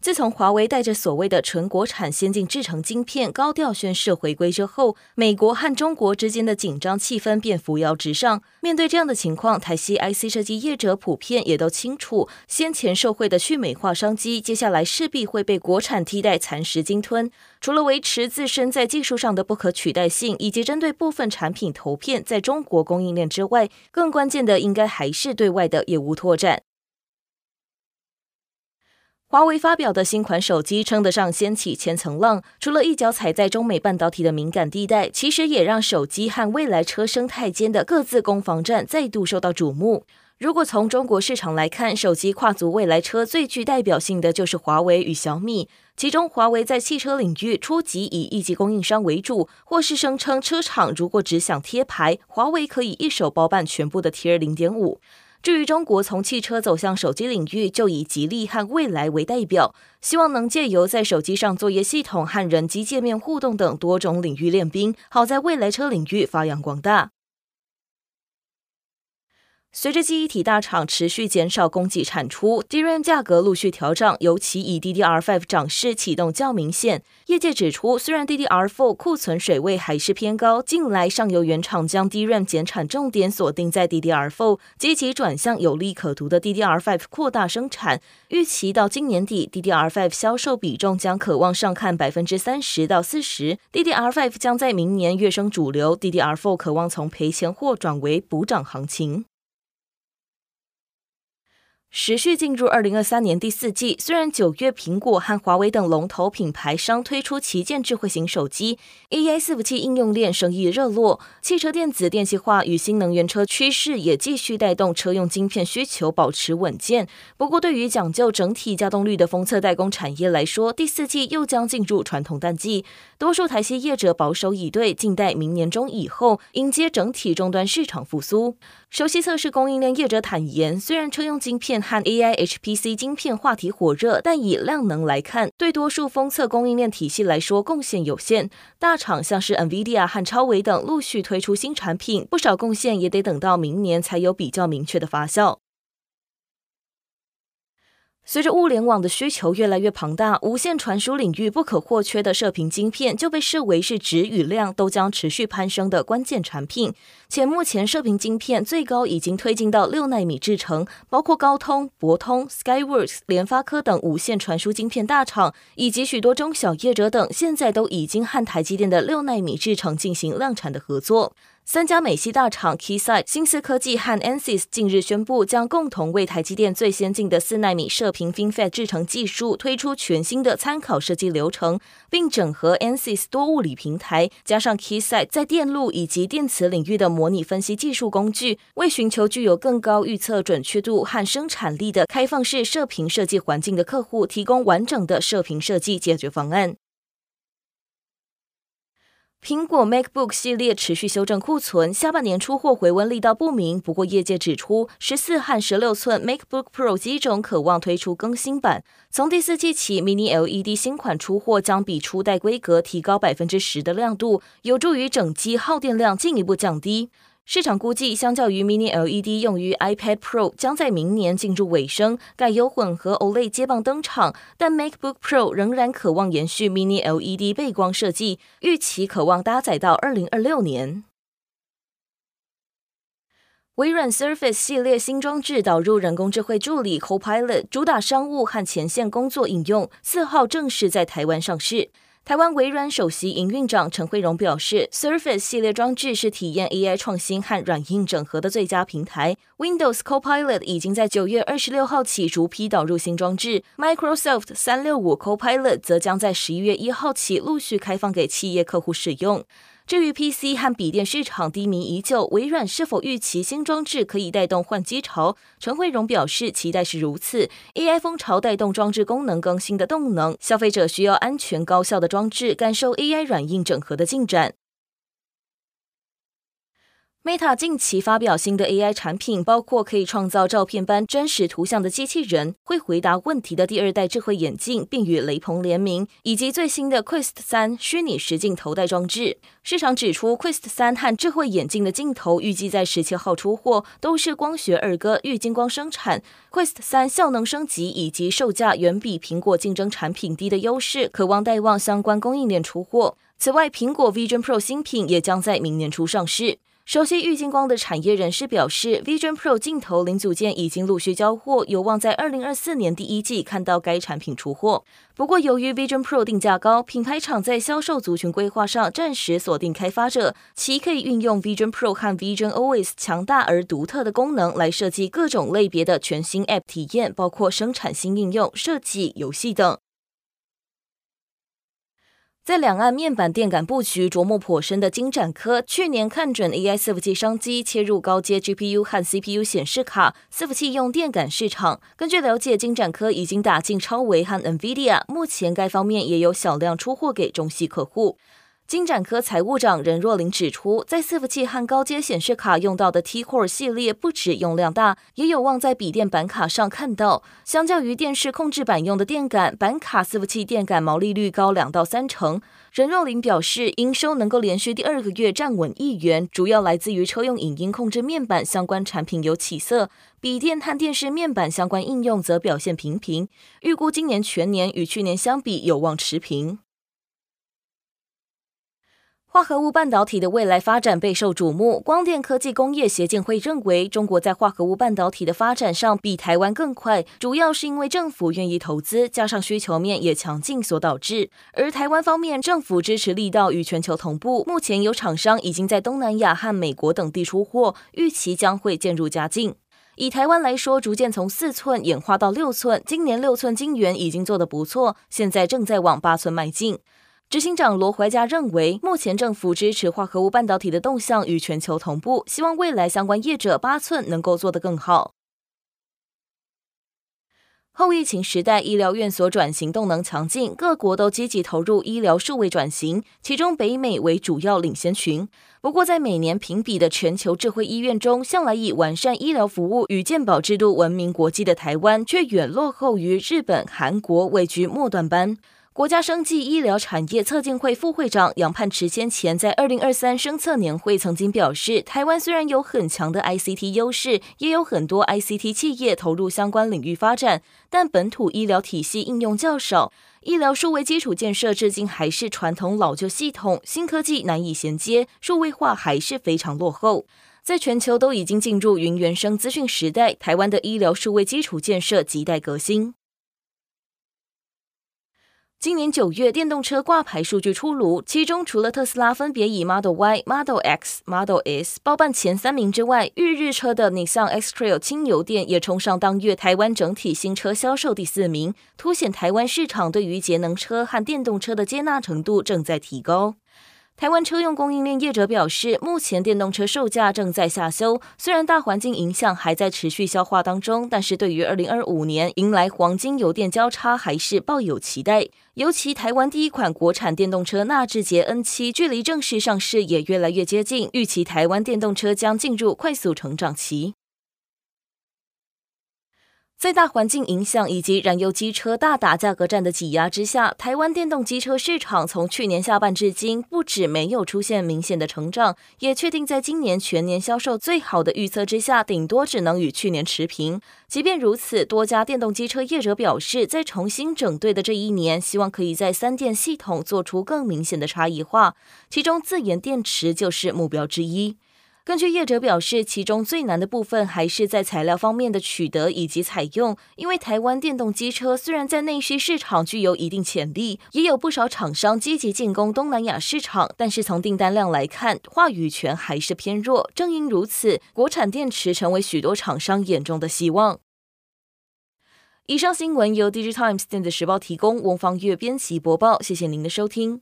自从华为带着所谓的纯国产先进制程晶片高调宣示回归之后，美国和中国之间的紧张气氛便扶摇直上。面对这样的情况，台系 IC 设计业者普遍也都清楚，先前受惠的去美化商机，接下来势必会被国产替代蚕食鲸吞。除了维持自身在技术上的不可取代性，以及针对部分产品投片在中国供应链之外，更关键的应该还是对外的业务拓展。华为发表的新款手机称得上掀起千层浪，除了一脚踩在中美半导体的敏感地带，其实也让手机和未来车生态间的各自攻防战再度受到瞩目。如果从中国市场来看，手机跨足未来车最具代表性的就是华为与小米，其中华为在汽车领域初级以一级供应商为主，或是声称车厂如果只想贴牌，华为可以一手包办全部的 Tier 零点五。至于中国从汽车走向手机领域，就以吉利和蔚来为代表，希望能借由在手机上作业系统和人机界面互动等多种领域练兵，好在未来车领域发扬光大。随着记忆体大厂持续减少供给产出，DRAM 价格陆续调涨，尤其以 DDR5 涨势启动较明显。业界指出，虽然 DDR4 库存水位还是偏高，近来上游原厂将 DRAM 减产重点锁定在 DDR4，积极转向有利可图的 DDR5 扩大生产。预期到今年底，DDR5 销售比重将可望上看百分之三十到四十，DDR5 将在明年跃升主流，DDR4 可望从赔钱货转为补涨行情。持续进入二零二三年第四季，虽然九月苹果和华为等龙头品牌商推出旗舰智慧型手机，AI 伺服器应用链生意热络，汽车电子电气化与新能源车趋势也继续带动车用晶片需求保持稳健。不过，对于讲究整体稼动率的封测代工产业来说，第四季又将进入传统淡季，多数台系业者保守以对，静待明年中以后迎接整体终端市场复苏。熟悉测试供应链业者坦言，虽然车用晶片和 AI HPC 晶片话题火热，但以量能来看，对多数封测供应链体系来说贡献有限。大厂像是 NVIDIA 和超维等陆续推出新产品，不少贡献也得等到明年才有比较明确的发酵。随着物联网的需求越来越庞大，无线传输领域不可或缺的射频晶片就被视为是质与量都将持续攀升的关键产品。且目前射频晶片最高已经推进到六纳米制程，包括高通、博通、Skyworks、联发科等无线传输晶片大厂，以及许多中小业者等，现在都已经和台积电的六纳米制程进行量产的合作。三家美系大厂 Keysight、新思科技和 Ansys 近日宣布，将共同为台积电最先进的四纳米射频 FinFET 制程技术推出全新的参考设计流程，并整合 Ansys 多物理平台，加上 Keysight 在电路以及电磁领域的模拟分析技术工具，为寻求具有更高预测准确度和生产力的开放式射频设计环境的客户，提供完整的射频设计解决方案。苹果 MacBook 系列持续修正库存，下半年出货回温力道不明。不过业界指出，十四和十六寸 MacBook Pro 机种可望推出更新版。从第四季起，Mini LED 新款出货将比初代规格提高百分之十的亮度，有助于整机耗电量进一步降低。市场估计，相较于 Mini LED 用于 iPad Pro 将在明年进入尾声，改由混合 OLED 接棒登场。但 MacBook Pro 仍然渴望延续 Mini LED 背光设计，预期可望搭载到二零二六年。微软 Surface 系列新装置导入人工智慧助理 Copilot，主打商务和前线工作应用，四号正式在台湾上市。台湾微软首席营运长陈慧荣表示，Surface 系列装置是体验 AI 创新和软硬整合的最佳平台。Windows Copilot 已经在九月二十六号起逐批导入新装置，Microsoft 三六五 Copilot 则将在十一月一号起陆续开放给企业客户使用。至于 PC 和笔电市场低迷依旧，微软是否预期新装置可以带动换机潮？陈慧荣表示，期待是如此。AI 风潮带动装置功能更新的动能，消费者需要安全高效的装置，感受 AI 软硬整合的进展。Meta 近期发表新的 AI 产品，包括可以创造照片般真实图像的机器人，会回答问题的第二代智慧眼镜，并与雷朋联名，以及最新的 Quest 3虚拟实境头戴装置。市场指出，Quest 3和智慧眼镜的镜头预计在十七号出货，都是光学二哥玉晶光生产。Quest 3效能升级以及售价远比苹果竞争产品低的优势，可望带旺相关供应链出货。此外，苹果 Vision Pro 新品也将在明年初上市。熟悉玉金光的产业人士表示，Vision Pro 镜头零组件已经陆续交货，有望在二零二四年第一季看到该产品出货。不过，由于 Vision Pro 定价高，品牌厂在销售族群规划上暂时锁定开发者，其可以运用 Vision Pro 和 Vision OS 强大而独特的功能来设计各种类别的全新 App 体验，包括生产新应用、设计、游戏等。在两岸面板电感布局琢磨颇深的金展科，去年看准 AI 伺服器商机，切入高阶 GPU 和 CPU 显示卡伺服器用电感市场。根据了解，金展科已经打进超维和 NVIDIA，目前该方面也有小量出货给中系客户。金展科财务长任若琳指出，在伺服器和高阶显示卡用到的 T-Core 系列，不止用量大，也有望在笔电板卡上看到。相较于电视控制板用的电感，板卡伺服器电感毛利率高两到三成。任若琳表示，营收能够连续第二个月站稳亿元，主要来自于车用影音控制面板相关产品有起色，笔电和电视面板相关应用则表现平平。预估今年全年与去年相比有望持平。化合物半导体的未来发展备受瞩目。光电科技工业协进会认为，中国在化合物半导体的发展上比台湾更快，主要是因为政府愿意投资，加上需求面也强劲所导致。而台湾方面，政府支持力道与全球同步，目前有厂商已经在东南亚和美国等地出货，预期将会渐入佳境。以台湾来说，逐渐从四寸演化到六寸，今年六寸晶圆已经做得不错，现在正在往八寸迈进。执行长罗怀嘉认为，目前政府支持化合物半导体的动向与全球同步，希望未来相关业者八寸能够做得更好。后疫情时代，医疗院所转型动能强劲，各国都积极投入医疗数位转型，其中北美为主要领先群。不过，在每年评比的全球智慧医院中，向来以完善医疗服务与健保制度闻名国际的台湾，却远落后于日本、韩国，位居末段班。国家生技医疗产业策进会副会长杨盼池先前在二零二三生策年会曾经表示，台湾虽然有很强的 ICT 优势，也有很多 ICT 企业投入相关领域发展，但本土医疗体系应用较少，医疗数位基础建设至今还是传统老旧系统，新科技难以衔接，数位化还是非常落后。在全球都已经进入云原生资讯时代，台湾的医疗数位基础建设亟待革新。今年九月，电动车挂牌数据出炉，其中除了特斯拉分别以 Model Y、Model X、Model S 包办前三名之外，日日车的 Nissan X-Trail 轻油电也冲上当月台湾整体新车销售第四名，凸显台湾市场对于节能车和电动车的接纳程度正在提高。台湾车用供应链业者表示，目前电动车售价正在下修，虽然大环境影响还在持续消化当中，但是对于二零二五年迎来黄金油电交叉，还是抱有期待。尤其台湾第一款国产电动车纳智捷 N7，距离正式上市也越来越接近，预期台湾电动车将进入快速成长期。在大环境影响以及燃油机车大打价格战的挤压之下，台湾电动机车市场从去年下半至今，不止没有出现明显的成长，也确定在今年全年销售最好的预测之下，顶多只能与去年持平。即便如此，多家电动机车业者表示，在重新整队的这一年，希望可以在三电系统做出更明显的差异化，其中自研电池就是目标之一。根据业者表示，其中最难的部分还是在材料方面的取得以及采用。因为台湾电动机车虽然在内需市场具有一定潜力，也有不少厂商积极进攻东南亚市场，但是从订单量来看，话语权还是偏弱。正因如此，国产电池成为许多厂商眼中的希望。以上新闻由《Digitimes 电子时报》提供，翁方月编辑播报。谢谢您的收听。